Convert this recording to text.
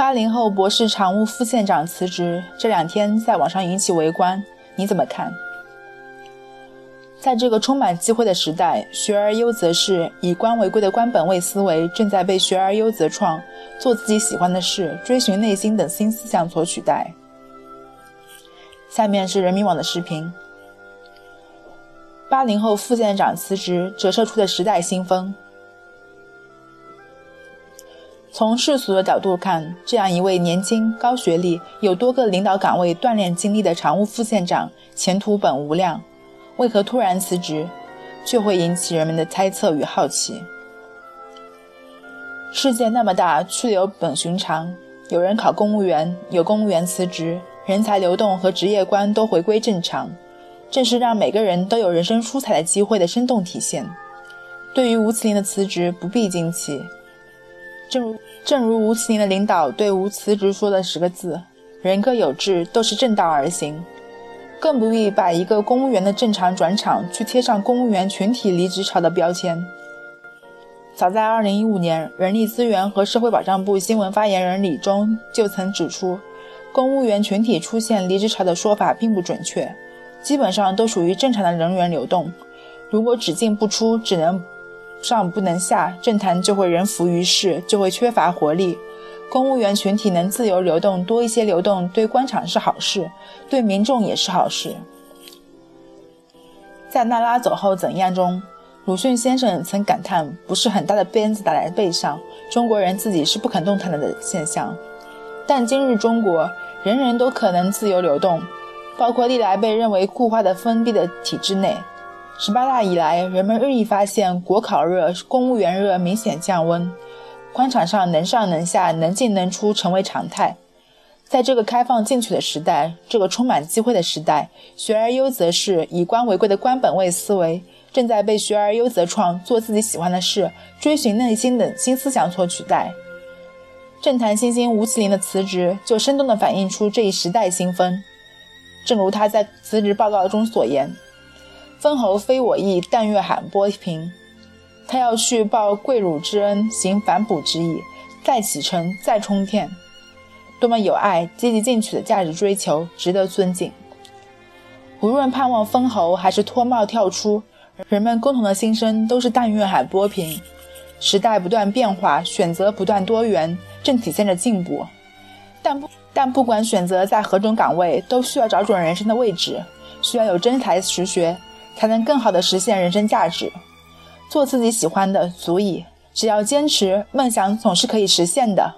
八零后博士常务副县长辞职，这两天在网上引起围观，你怎么看？在这个充满机会的时代，学而优则仕，以官为贵的官本位思维正在被学而优则创、做自己喜欢的事、追寻内心等新思想所取代。下面是人民网的视频：八零后副县长辞职，折射出的时代新风。从世俗的角度看，这样一位年轻、高学历、有多个领导岗位锻炼经历的常务副县长，前途本无量。为何突然辞职，却会引起人们的猜测与好奇？世界那么大，去留本寻常。有人考公务员，有公务员辞职，人才流动和职业观都回归正常，正是让每个人都有人生出彩的机会的生动体现。对于吴慈林的辞职，不必惊奇。正如正如吴慈林的领导对吴辞职说的十个字：“人各有志，都是正道而行。”更不必把一个公务员的正常转场去贴上公务员群体离职潮的标签。早在2015年，人力资源和社会保障部新闻发言人李忠就曾指出，公务员群体出现离职潮的说法并不准确，基本上都属于正常的人员流动。如果只进不出，只能上不能下，政坛就会人浮于事，就会缺乏活力。公务员群体能自由流动，多一些流动，对官场是好事，对民众也是好事。在娜拉走后怎样中，鲁迅先生曾感叹：“不是很大的鞭子打在背上，中国人自己是不肯动弹的的现象。”但今日中国，人人都可能自由流动，包括历来被认为固化的封闭的体制内。十八大以来，人们日益发现国考热、公务员热明显降温。官场上能上能下、能进能出成为常态。在这个开放进取的时代，这个充满机会的时代，学而优则仕、以官为贵的官本位思维正在被学而优则创、做自己喜欢的事、追寻内心的新思想所取代。政坛新星吴麒麟的辞职，就生动地反映出这一时代新风。正如他在辞职报告中所言：“封侯非我意，但愿海波平。”他要去报贵辱之恩，行反哺之意，再启程，再冲天，多么有爱、积极进取的价值追求，值得尊敬。无论盼望封侯还是脱帽跳出，人们共同的心声都是但愿海波平。时代不断变化，选择不断多元，正体现着进步。但不但不管选择在何种岗位，都需要找准人生的位置，需要有真才实学，才能更好的实现人生价值。做自己喜欢的足矣，只要坚持，梦想总是可以实现的。